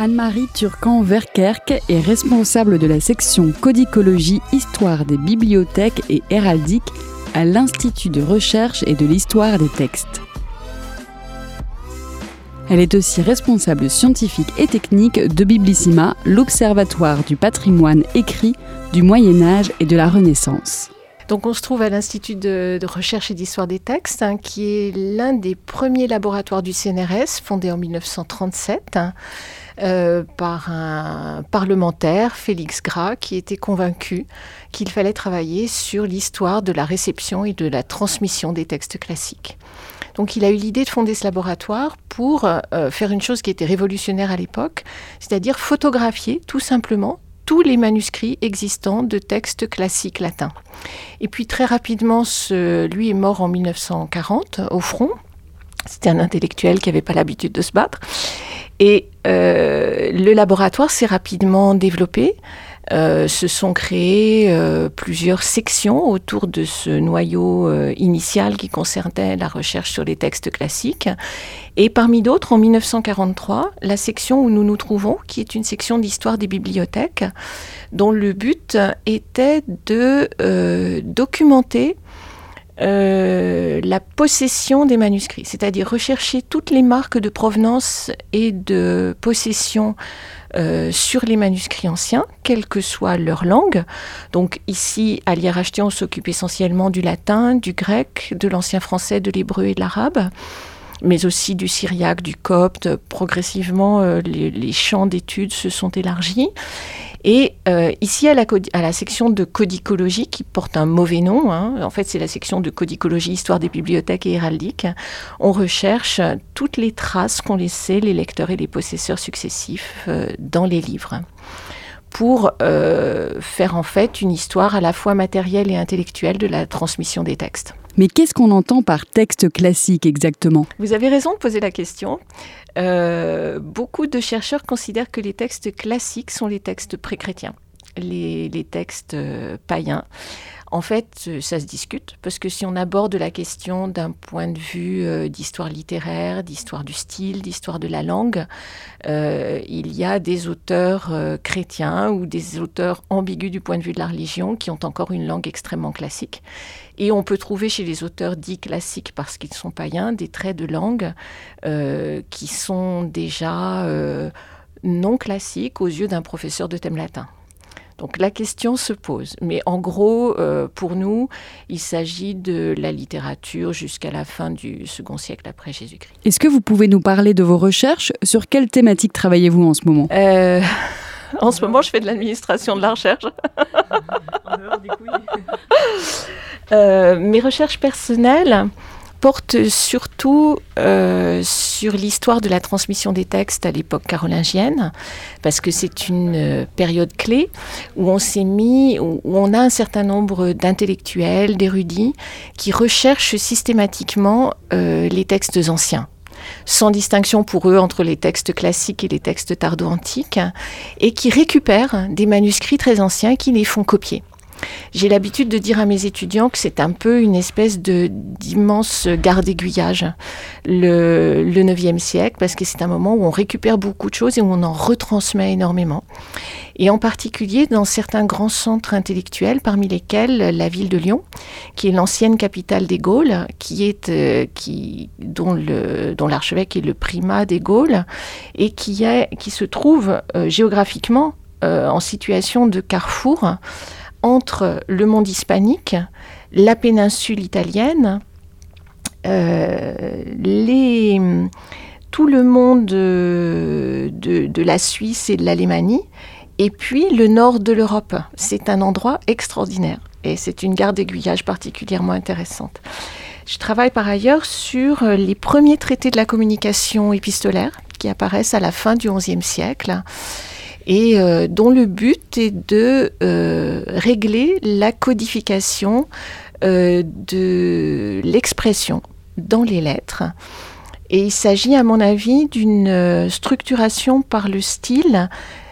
Anne-Marie Turcan-Verkerk est responsable de la section codicologie, histoire des bibliothèques et héraldique à l'Institut de recherche et de l'histoire des textes. Elle est aussi responsable scientifique et technique de Biblissima, l'Observatoire du patrimoine écrit du Moyen Âge et de la Renaissance. Donc on se trouve à l'Institut de, recherche et d'histoire des textes, hein, qui est l'un des premiers laboratoires du CNRS, fondé en 1937. Hein, euh, par un parlementaire, Félix Gras, qui était convaincu qu'il fallait travailler sur l'histoire de la réception et de la transmission des textes classiques. Donc il a eu l'idée de fonder ce laboratoire pour euh, faire une chose qui était révolutionnaire à l'époque, c'est-à-dire photographier tout simplement tous les manuscrits existants de textes classiques latins. Et puis très rapidement, lui est mort en 1940 au front. C'était un intellectuel qui n'avait pas l'habitude de se battre. Et euh, le laboratoire s'est rapidement développé. Euh, se sont créées euh, plusieurs sections autour de ce noyau initial qui concernait la recherche sur les textes classiques. Et parmi d'autres, en 1943, la section où nous nous trouvons, qui est une section d'histoire des bibliothèques, dont le but était de documenter euh, la possession des manuscrits, c'est-à-dire rechercher toutes les marques de provenance et de possession euh, sur les manuscrits anciens, quelle que soit leur langue. Donc ici, à l'IRHT, on s'occupe essentiellement du latin, du grec, de l'ancien français, de l'hébreu et de l'arabe mais aussi du syriaque, du copte. Progressivement, euh, les, champs d'études se sont élargis. Et euh, ici, à la, section de codicologie, qui porte un mauvais nom, hein, en fait c'est la section de codicologie, histoire des bibliothèques et héraldique, on recherche toutes les traces qu'ont laissées les lecteurs et les possesseurs successifs euh, dans les livres pour euh, faire en fait une histoire à la fois matérielle et intellectuelle de la transmission des textes. Mais qu'est-ce qu'on entend par texte classique exactement? Vous avez raison de poser la question. Euh, beaucoup de chercheurs considèrent que les textes classiques sont les textes pré-chrétiens, les, les, textes euh, païens. En fait, euh, ça se discute, parce que si on aborde la question d'un point de vue euh, d'histoire littéraire, d'histoire du style, d'histoire de la langue, euh, il y a des auteurs chrétiens ou des auteurs ambigus du point de vue de la religion qui ont encore une langue extrêmement classique. Et on peut trouver chez les auteurs dits classiques, parce qu'ils sont païens, des traits de langue qui sont déjà non classiques aux yeux d'un professeur de thème latin. Donc la question se pose. Mais en gros, euh, pour nous, il s'agit de la littérature jusqu'à la fin du second siècle après Jésus-Christ. Est-ce que vous pouvez nous parler de vos recherches? Sur quelle thématique travaillez-vous en ce moment? Euh, En ce moment, je fais de l'administration de la recherche. euh, mes recherches personnelles, porte surtout euh, sur l'histoire de la transmission des textes à l'époque carolingienne, parce que c'est une euh, période clé où on s'est mis, où on a un certain nombre d'intellectuels, d'érudits, qui recherchent systématiquement euh, les textes anciens sans distinction pour eux entre les textes classiques et les textes tardo-antiques, et qui récupèrent des manuscrits très anciens qui les font copier. J'ai l'habitude de dire à mes étudiants que c'est un peu une espèce de d'immense garde d'aiguillage, le, le 9e siècle, parce que c'est un moment où on récupère beaucoup de choses et où on en retransmet énormément. Et en particulier dans certains grands centres intellectuels, parmi lesquels la ville de Lyon, qui est l'ancienne capitale des Gaules, qui est, euh, qui, dont, le, dont l'archevêque est le primat des Gaules, et qui, est, qui se trouve euh, géographiquement euh, en situation de carrefour entre le monde hispanique, la péninsule italienne, euh, tout le monde de, de, la Suisse et de l'Allemagne, et puis le nord de l'Europe. C'est un endroit extraordinaire et c'est une gare d'aiguillage particulièrement intéressante. Je travaille par ailleurs sur les premiers traités de la communication épistolaire qui apparaissent à la fin du XIe siècle et euh, dont le but est de euh, régler la codification euh, de l'expression dans les lettres. Et il s'agit, à mon avis, d'une structuration par le style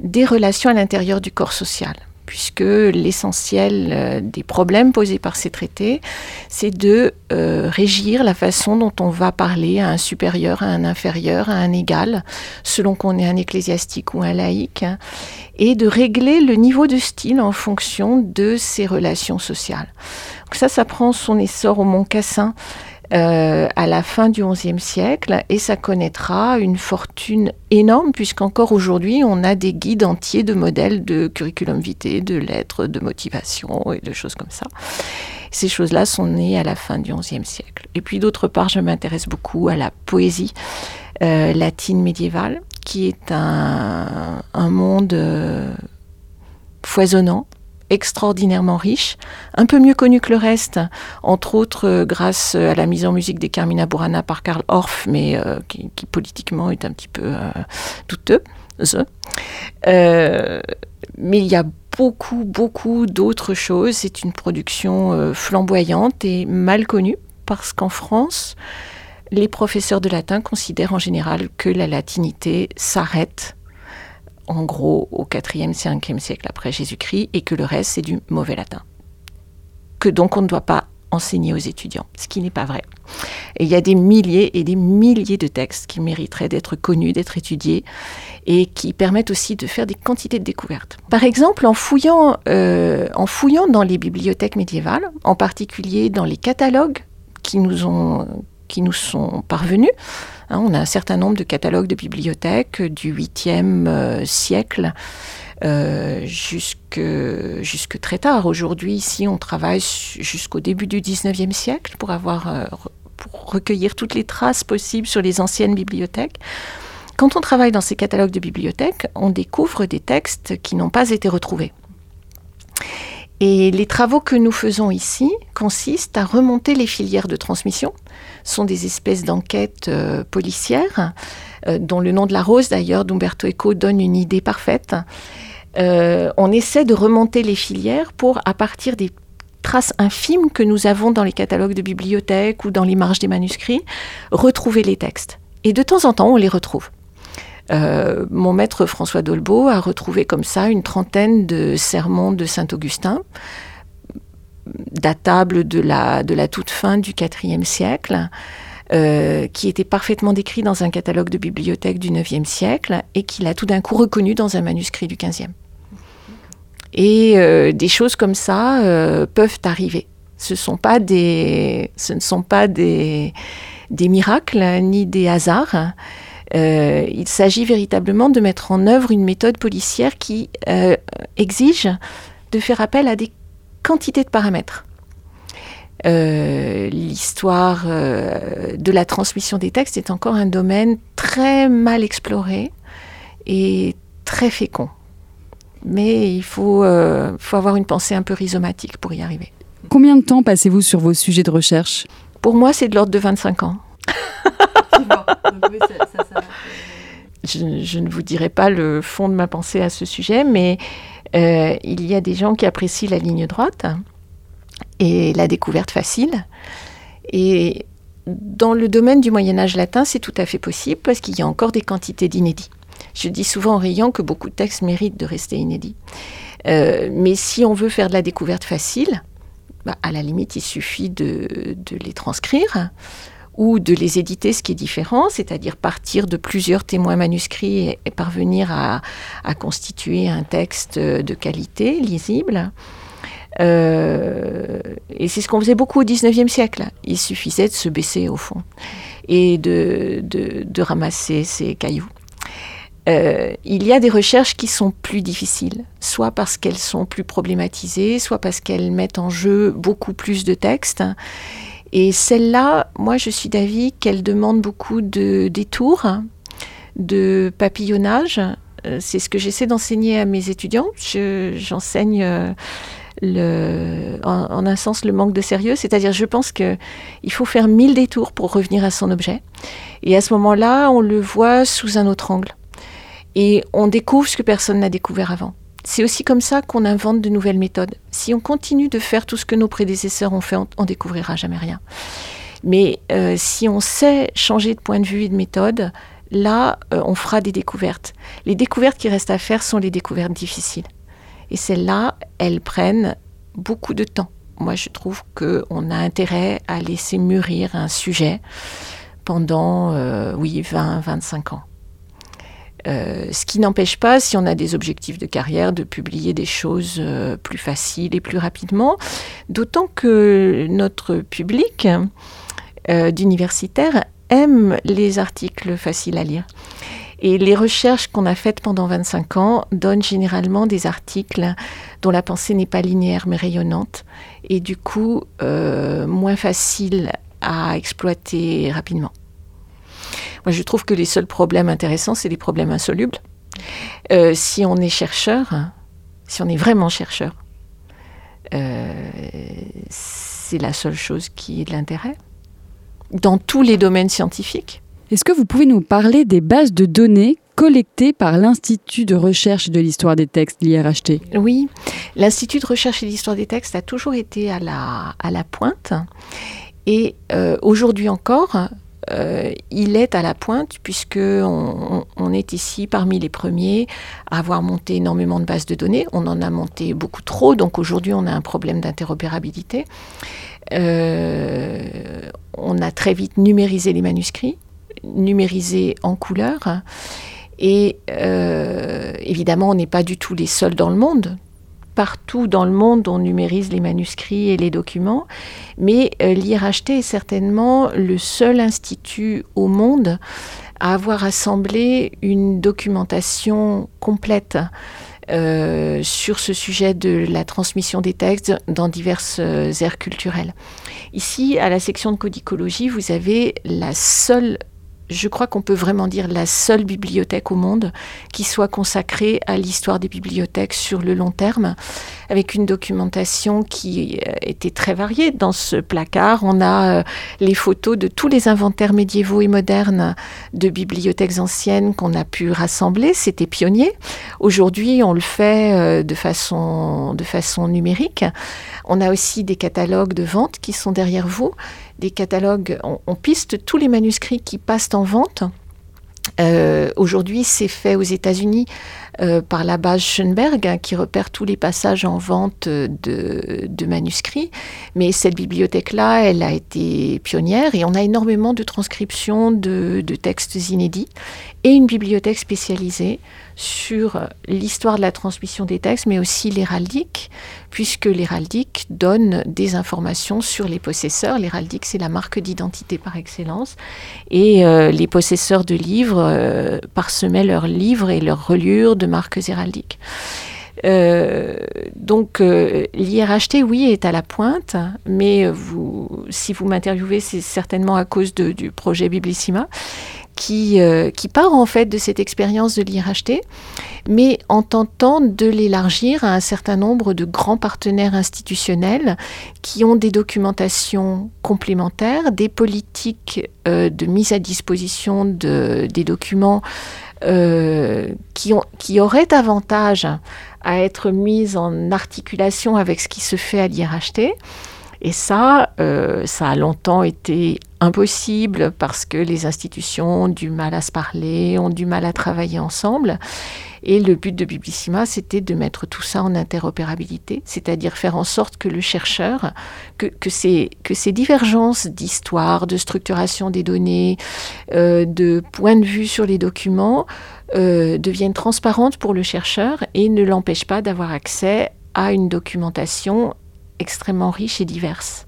des relations à l'intérieur du corps social. Puisque l'essentiel euh, des problèmes posés par ces traités, c'est de euh, régir la façon dont on va parler à un supérieur, à un inférieur, à un égal, selon qu'on est un ecclésiastique ou un laïc, et de régler le niveau de style en fonction de ces relations sociales. Donc ça, ça prend son essor au Mont Cassin euh, à la fin du XIe siècle et ça connaîtra une fortune énorme puisqu'encore aujourd'hui on a des guides entiers de modèles de curriculum vitae, de lettres, de motivation et de choses comme ça. Ces choses-là sont nées à la fin du XIe siècle. Et puis d'autre part, je m'intéresse beaucoup à la poésie euh, latine médiévale qui est un, monde euh, foisonnant extraordinairement riche, un peu mieux connu que le reste, entre autres euh, grâce à la mise en musique des Carmina Burana par Karl Orff, mais euh, qui, politiquement est un petit peu euh, douteux. mais il y a beaucoup, beaucoup d'autres choses. C'est une production flamboyante et mal connue, parce qu'en France, les professeurs de latin considèrent en général que la latinité s'arrête en gros au 4e, 5e siècle après Jésus-Christ et que le reste c'est du mauvais latin. Que donc on ne doit pas enseigner aux étudiants, ce qui n'est pas vrai. Et il y a des milliers et des milliers de textes qui mériteraient d'être connus, d'être étudiés et qui permettent aussi de faire des quantités de découvertes. Par exemple, en fouillant, euh, en fouillant dans les bibliothèques médiévales, en particulier dans les catalogues qui nous, ont, qui nous sont parvenus, Hein, on a un certain nombre de catalogues de bibliothèques du 8e euh, siècle euh, jusque, jusque très tard. Aujourd'hui, ici, on travaille jusqu'au début du 19e siècle pour, avoir, euh, pour recueillir toutes les traces possibles sur les anciennes bibliothèques. Quand on travaille dans ces catalogues de bibliothèques, on découvre des textes qui n'ont pas été retrouvés. Et les travaux que nous faisons ici consistent à remonter les filières de transmission. Ce sont des espèces d'enquêtes euh, policières, euh, dont le nom de la rose d'ailleurs d'Umberto Eco donne une idée parfaite. Euh, on essaie de remonter les filières pour, à partir des traces infimes que nous avons dans les catalogues de bibliothèques ou dans les marges des manuscrits, retrouver les textes. Et de temps en temps, on les retrouve. Euh, mon maître François Dolbeau a retrouvé comme ça une trentaine de sermons de Saint-Augustin, datables de la, toute fin du IVe siècle, euh, qui étaient parfaitement décrits dans un catalogue de bibliothèque du IXe siècle et qu'il a tout d'un coup reconnu dans un manuscrit du XVe. Et euh, des choses comme ça peuvent arriver. Ce, ne sont pas des miracles ni des hasards. Euh, il s'agit véritablement de mettre en œuvre une méthode policière qui euh, exige de faire appel à des quantités de paramètres. Euh, l'histoire de la transmission des textes est encore un domaine très mal exploré et très fécond. Mais il faut, faut avoir une pensée un peu rhizomatique pour y arriver. Combien de temps passez-vous sur vos sujets de recherche? Pour moi, c'est de l'ordre de 25 ans. Je, ne vous dirai pas le fond de ma pensée à ce sujet, mais euh, il y a des gens qui apprécient la ligne droite et la découverte facile. Et dans le domaine du Moyen Âge latin, c'est tout à fait possible parce qu'il y a encore des quantités d'inédits. Je dis souvent en riant que beaucoup de textes méritent de rester inédits. Euh, mais si on veut faire de la découverte facile, bah, à la limite, il suffit de, de les transcrire ou de les éditer, ce qui est différent, c'est-à-dire partir de plusieurs témoins manuscrits et, parvenir à, constituer un texte de qualité, lisible. Euh, et c'est ce qu'on faisait beaucoup au XIXe siècle. Il suffisait de se baisser au fond et de, de, ramasser ces cailloux. Euh, il y a des recherches qui sont plus difficiles, soit parce qu'elles sont plus problématisées, soit parce qu'elles mettent en jeu beaucoup plus de textes. Et celle-là, moi, je suis d'avis qu'elle demande beaucoup de détours, de papillonnage. Euh, c'est ce que j'essaie d'enseigner à mes étudiants. J'enseigne euh, le, en, un sens le manque de sérieux, c'est-à-dire je pense qu'il faut faire mille détours pour revenir à son objet. Et à ce moment-là, on le voit sous un autre angle. Et on découvre ce que personne n'a découvert avant. C'est aussi comme ça qu'on invente de nouvelles méthodes. Si on continue de faire tout ce que nos prédécesseurs ont fait, on, découvrira jamais rien. Mais euh, si on sait changer de point de vue et de méthode, là, euh, on fera des découvertes. Les découvertes qui restent à faire sont les découvertes difficiles. Et celles-là, elles prennent beaucoup de temps. Moi, je trouve qu'on a intérêt à laisser mûrir un sujet pendant, euh, oui, 20, 25 ans. Euh, ce qui n'empêche pas, si on a des objectifs de carrière, de publier des choses euh, plus faciles et plus rapidement, d'autant que notre public d'universitaires aime les articles faciles à lire. Et les recherches qu'on a faites pendant 25 ans donnent généralement des articles dont la pensée n'est pas linéaire mais rayonnante et du coup euh, moins facile à exploiter rapidement. Moi, je trouve que les seuls problèmes intéressants, c'est les problèmes insolubles. Euh, si on est chercheur, si on est vraiment chercheur, euh, c'est la seule chose qui est de l'intérêt. Dans tous les domaines scientifiques, est-ce que vous pouvez nous parler des bases de données collectées par l'Institut de recherche de l'histoire des textes, l'IRHT Oui, l'Institut de recherche et l'histoire des textes a toujours été à la, à la pointe. Et euh, aujourd'hui encore, euh, il est à la pointe puisque on, est ici parmi les premiers à avoir monté énormément de bases de données. On en a monté beaucoup trop, donc aujourd'hui on a un problème d'interopérabilité. Euh, on a très vite numérisé les manuscrits numérisé en couleur. Et euh, évidemment, on n'est pas du tout les seuls dans le monde. Partout dans le monde, on numérise les manuscrits et les documents, mais euh, l'IRHT est certainement le seul institut au monde à avoir assemblé une documentation complète euh, sur ce sujet de la transmission des textes dans diverses aires culturelles. Ici, à la section de codicologie, vous avez la seule je crois qu'on peut vraiment dire la seule bibliothèque au monde qui soit consacrée à l'histoire des bibliothèques sur le long terme, avec une documentation qui euh, était très variée. Dans ce placard, on a euh, les photos de tous les inventaires médiévaux et modernes de bibliothèques anciennes qu'on a pu rassembler. C'était pionnier. Aujourd'hui, on le fait euh, de façon, de façon numérique. On a aussi des catalogues de vente qui sont derrière vous des catalogues, on, piste tous les manuscrits qui passent en vente. Euh, aujourd'hui, c'est fait aux États-Unis euh, par la base Schoenberg, hein, qui repère tous les passages en vente de, manuscrits. Mais cette bibliothèque-là, elle a été pionnière et on a énormément de transcriptions de, textes inédits et une bibliothèque spécialisée sur l'histoire de la transmission des textes, mais aussi l'héraldique, puisque l'héraldique donne des informations sur les possesseurs. L'héraldique, c'est la marque d'identité par excellence. Et euh, les possesseurs de livres euh, parsemaient leurs livres et leurs reliures de marques héraldiques. Euh, donc l'IRHT, oui, est à la pointe, mais si vous m'interviewez, c'est certainement à cause du projet Biblissima qui, euh, qui part en fait de cette expérience de l'IRHT, mais en tentant de l'élargir à un certain nombre de grands partenaires institutionnels qui ont des documentations complémentaires, des politiques euh, de mise à disposition de, des documents euh, qui, ont, qui auraient avantage à être mises en articulation avec ce qui se fait à l'IRHT. Et ça, ça a longtemps été impossible parce que les institutions ont du mal à se parler, ont du mal à travailler ensemble. Et le but de Biblissima, c'était de mettre tout ça en interopérabilité, c'est-à-dire faire en sorte que le chercheur, que, ces, divergences d'histoire, de structuration des données, euh, de point de vue sur les documents, euh, deviennent transparentes pour le chercheur et ne l'empêchent pas d'avoir accès à une documentation extrêmement riche et diverse.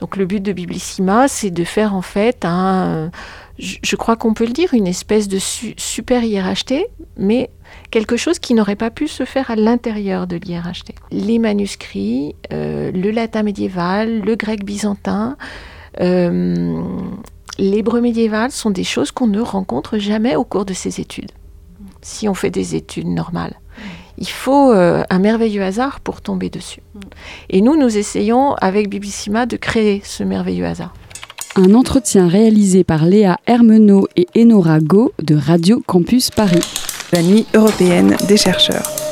Donc le but de Biblissima, c'est de faire en fait un, je, crois qu'on peut le dire, une espèce de super IRHT, mais quelque chose qui n'aurait pas pu se faire à l'intérieur de l'IRHT. Les manuscrits, euh, le latin médiéval, le grec byzantin, euh, l'hébreu médiéval sont des choses qu'on ne rencontre jamais au cours de ces études, si on fait des études normales il faut euh, un merveilleux hasard pour tomber dessus. Mm. Et nous, nous essayons avec Bibissima de créer ce merveilleux hasard. Un entretien réalisé par Léa Hermenot et Enora Go de Radio Campus Paris. La nuit européenne des chercheurs.